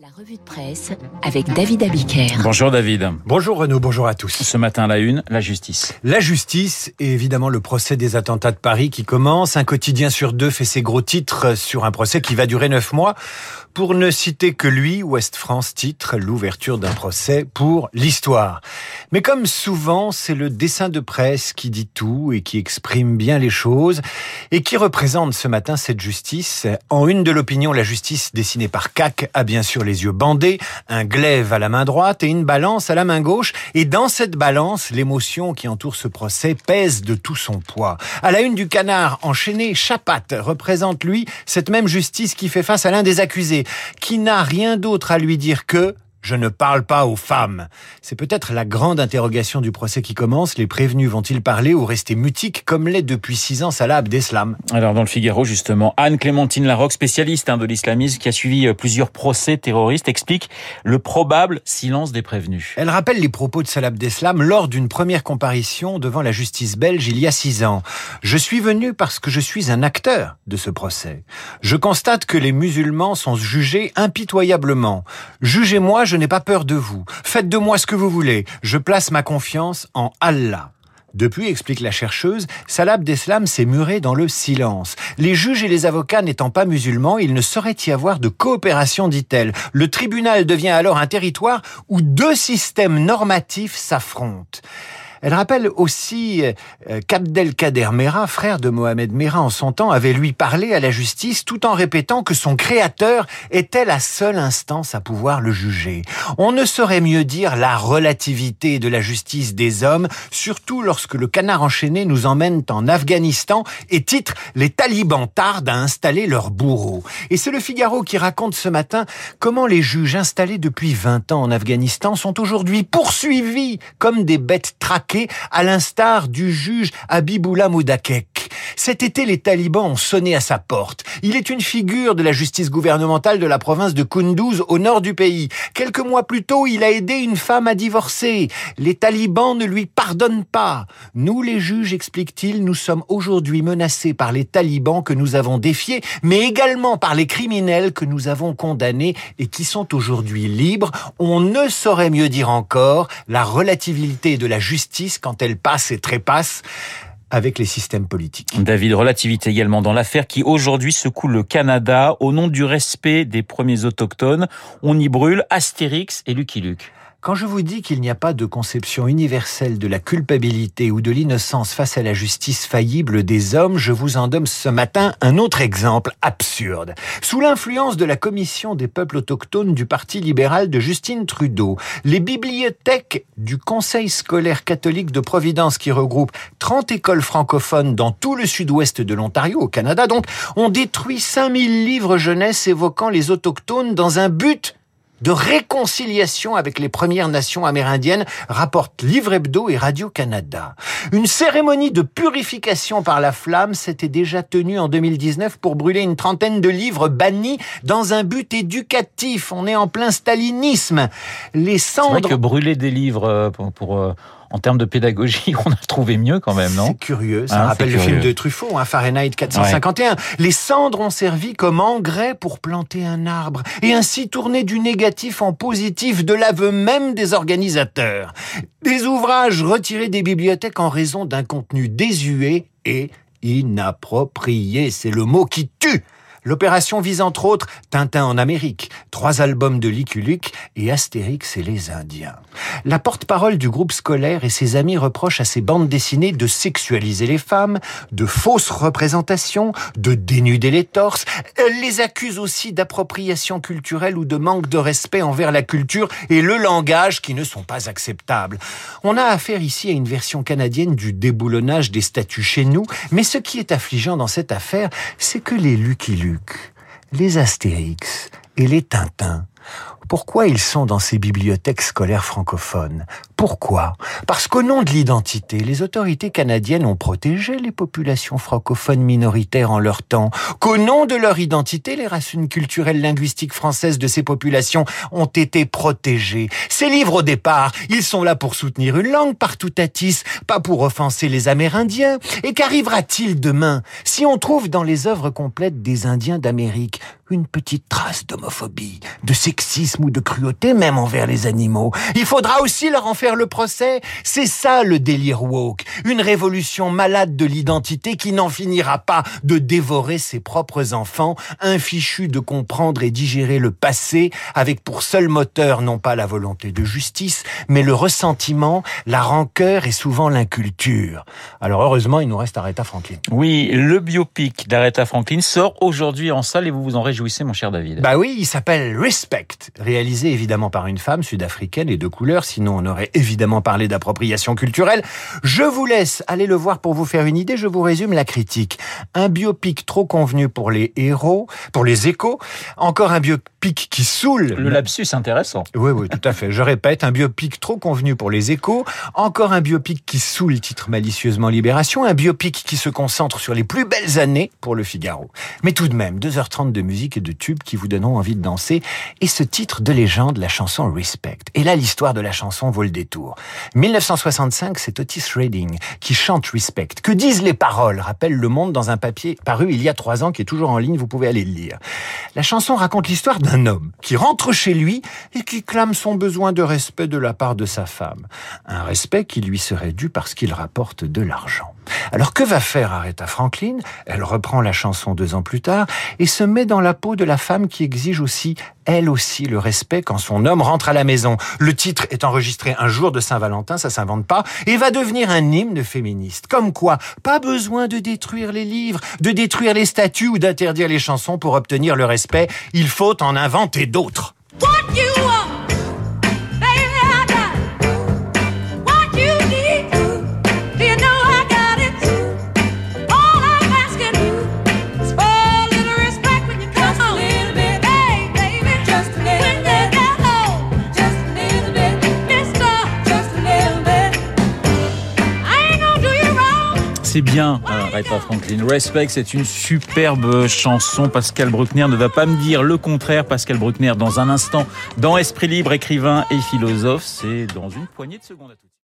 La revue de presse avec David Abiker. Bonjour David. Bonjour Renaud, bonjour à tous. Ce matin, la une, la justice. La justice et évidemment le procès des attentats de Paris qui commence. Un quotidien sur deux fait ses gros titres sur un procès qui va durer neuf mois. Pour ne citer que lui, Ouest France titre l'ouverture d'un procès pour l'histoire. Mais comme souvent, c'est le dessin de presse qui dit tout et qui exprime bien les choses et qui représente ce matin cette justice. En une de l'opinion, la justice dessinée par CAC a bien sûr les yeux bandés, un glaive à la main droite et une balance à la main gauche. Et dans cette balance, l'émotion qui entoure ce procès pèse de tout son poids. À la une du canard enchaîné, Chapat représente lui cette même justice qui fait face à l'un des accusés qui n'a rien d'autre à lui dire que je ne parle pas aux femmes. C'est peut-être la grande interrogation du procès qui commence. Les prévenus vont-ils parler ou rester mutiques comme l'est depuis six ans Salah Abdeslam Alors dans le Figaro justement, Anne-Clémentine Larocque, spécialiste hein, de l'islamisme qui a suivi euh, plusieurs procès terroristes, explique le probable silence des prévenus. Elle rappelle les propos de Salah Abdeslam lors d'une première comparition devant la justice belge il y a six ans. Je suis venu parce que je suis un acteur de ce procès. Je constate que les musulmans sont jugés impitoyablement. Jugez-moi, je n'ai pas peur de vous. Faites de moi ce que vous voulez. Je place ma confiance en Allah. Depuis, explique la chercheuse, Salah Abdeslam s'est muré dans le silence. Les juges et les avocats n'étant pas musulmans, il ne saurait y avoir de coopération, dit-elle. Le tribunal devient alors un territoire où deux systèmes normatifs s'affrontent. Elle rappelle aussi euh, qu'Abdelkader Mera, frère de Mohamed Mera en son temps, avait lui parlé à la justice tout en répétant que son créateur était la seule instance à pouvoir le juger. On ne saurait mieux dire la relativité de la justice des hommes, surtout lorsque le canard enchaîné nous emmène en Afghanistan et titre Les talibans tardent à installer leur bourreau. Et c'est le Figaro qui raconte ce matin comment les juges installés depuis 20 ans en Afghanistan sont aujourd'hui poursuivis comme des bêtes traquées à l'instar du juge Habibullah Moudakek. Cet été, les talibans ont sonné à sa porte. Il est une figure de la justice gouvernementale de la province de Kunduz, au nord du pays. Quelques mois plus tôt, il a aidé une femme à divorcer. Les talibans ne lui pardonnent pas. Nous, les juges, explique-t-il, nous sommes aujourd'hui menacés par les talibans que nous avons défiés, mais également par les criminels que nous avons condamnés et qui sont aujourd'hui libres. On ne saurait mieux dire encore la relativité de la justice quand elle passe et trépasse avec les systèmes politiques. David, relativité également dans l'affaire qui aujourd'hui secoue le Canada au nom du respect des premiers autochtones. On y brûle Astérix et Lucky Luke. Quand je vous dis qu'il n'y a pas de conception universelle de la culpabilité ou de l'innocence face à la justice faillible des hommes, je vous en donne ce matin un autre exemple absurde. Sous l'influence de la Commission des peuples autochtones du Parti libéral de Justine Trudeau, les bibliothèques du Conseil scolaire catholique de Providence qui regroupe 30 écoles francophones dans tout le sud-ouest de l'Ontario, au Canada donc, ont détruit 5000 livres jeunesse évoquant les autochtones dans un but de réconciliation avec les Premières Nations amérindiennes, rapportent Livre Hebdo et Radio-Canada. Une cérémonie de purification par la flamme s'était déjà tenue en 2019 pour brûler une trentaine de livres bannis dans un but éducatif. On est en plein stalinisme. Les cendres... C'est vrai que brûler des livres euh, pour... pour euh, en termes de pédagogie, on a trouvé mieux quand même, non? C'est curieux, ça hein, rappelle le film de Truffaut, hein, Fahrenheit 451. Les cendres ont servi comme engrais pour planter un arbre et ainsi tourner du négatif en positif de l'aveu même des organisateurs. Des ouvrages retirés des bibliothèques en raison d'un contenu désuet et inapproprié, c'est le mot qui tue. L'opération vise entre autres Tintin en Amérique, trois albums de Luke et Astérix et les Indiens. La porte-parole du groupe scolaire et ses amis reprochent à ces bandes dessinées de sexualiser les femmes, de fausses représentations, de dénuder les torses. Elle les accuse aussi d'appropriation culturelle ou de manque de respect envers la culture et le langage qui ne sont pas acceptables. On a affaire ici à une version canadienne du déboulonnage des statuts chez nous, mais ce qui est affligeant dans cette affaire, c'est que les Lucky Les Astérix et les Tintins. Pourquoi ils sont dans ces bibliothèques scolaires francophones? Pourquoi? Parce qu'au nom de l'identité, les autorités canadiennes ont protégé les populations francophones minoritaires en leur temps. Qu'au nom de leur identité, les racines culturelles linguistiques françaises de ces populations ont été protégées. Ces livres, au départ, ils sont là pour soutenir une langue partout à tisse, pas pour offenser les Amérindiens. Et qu'arrivera-t-il demain si on trouve dans les œuvres complètes des Indiens d'Amérique une petite trace d'homophobie, de sexisme ou de cruauté, même envers les animaux? Il faudra aussi leur en faire le procès. C'est ça le délire woke. Une révolution malade de l'identité qui n'en finira pas de dévorer ses propres enfants, infichus de comprendre et digérer le passé, avec pour seul moteur non pas la volonté de justice, mais le ressentiment, la rancœur et souvent l'inculture. Alors heureusement, il nous reste Aretha Franklin. Oui, le biopic d'Aretha Franklin sort aujourd'hui en salle et vous vous en réjouissez, mon cher David. Bah oui, il s'appelle Respect, réalisé évidemment par une femme sud-africaine et de couleur, sinon on aurait évidemment parlé d'appropriation culturelle. Je vous laisse aller le voir pour vous faire une idée, je vous résume la critique. Un biopic trop convenu pour les héros, pour les échos, encore un biopic qui saoule. Le lapsus intéressant. Oui, oui, tout à fait. Je répète, un biopic trop convenu pour les échos, encore un biopic qui saoule, titre malicieusement Libération, un biopic qui se concentre sur les plus belles années pour le Figaro. Mais tout de même, 2h30 de musique et de tubes qui vous donneront envie de danser, et ce titre de légende, la chanson Respect. Et là, l'histoire de la chanson vaut le détour. 1965, c'est Otis Redding qui chante Respect. Que disent les paroles rappelle Le Monde dans un papier paru il y a trois ans qui est toujours en ligne, vous pouvez aller le lire. La chanson raconte l'histoire d'un homme qui rentre chez lui et qui clame son besoin de respect de la part de sa femme. Un respect qui lui serait dû parce qu'il rapporte de l'argent. Alors que va faire Aretha Franklin? Elle reprend la chanson deux ans plus tard et se met dans la peau de la femme qui exige aussi, elle aussi, le respect quand son homme rentre à la maison. Le titre est enregistré un jour de Saint-Valentin, ça s'invente pas, et va devenir un hymne féministe. Comme quoi, pas besoin de détruire les livres, de détruire les statues ou d'interdire les chansons pour obtenir le respect. Il faut en inventer d'autres. C'est bien, Aretha Franklin. Respect, c'est une superbe chanson. Pascal Bruckner ne va pas me dire le contraire. Pascal Bruckner, dans un instant, dans Esprit Libre, écrivain et philosophe, c'est dans une poignée de secondes à tout.